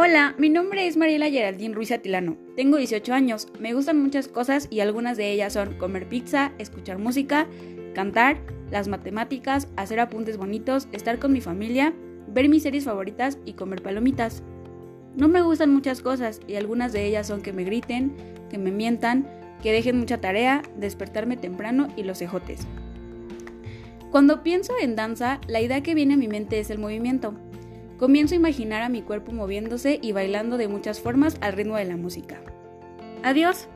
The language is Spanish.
Hola, mi nombre es Mariela Geraldine Ruiz Atilano. Tengo 18 años. Me gustan muchas cosas y algunas de ellas son comer pizza, escuchar música, cantar, las matemáticas, hacer apuntes bonitos, estar con mi familia, ver mis series favoritas y comer palomitas. No me gustan muchas cosas y algunas de ellas son que me griten, que me mientan, que dejen mucha tarea, despertarme temprano y los ejotes. Cuando pienso en danza, la idea que viene a mi mente es el movimiento. Comienzo a imaginar a mi cuerpo moviéndose y bailando de muchas formas al ritmo de la música. Adiós.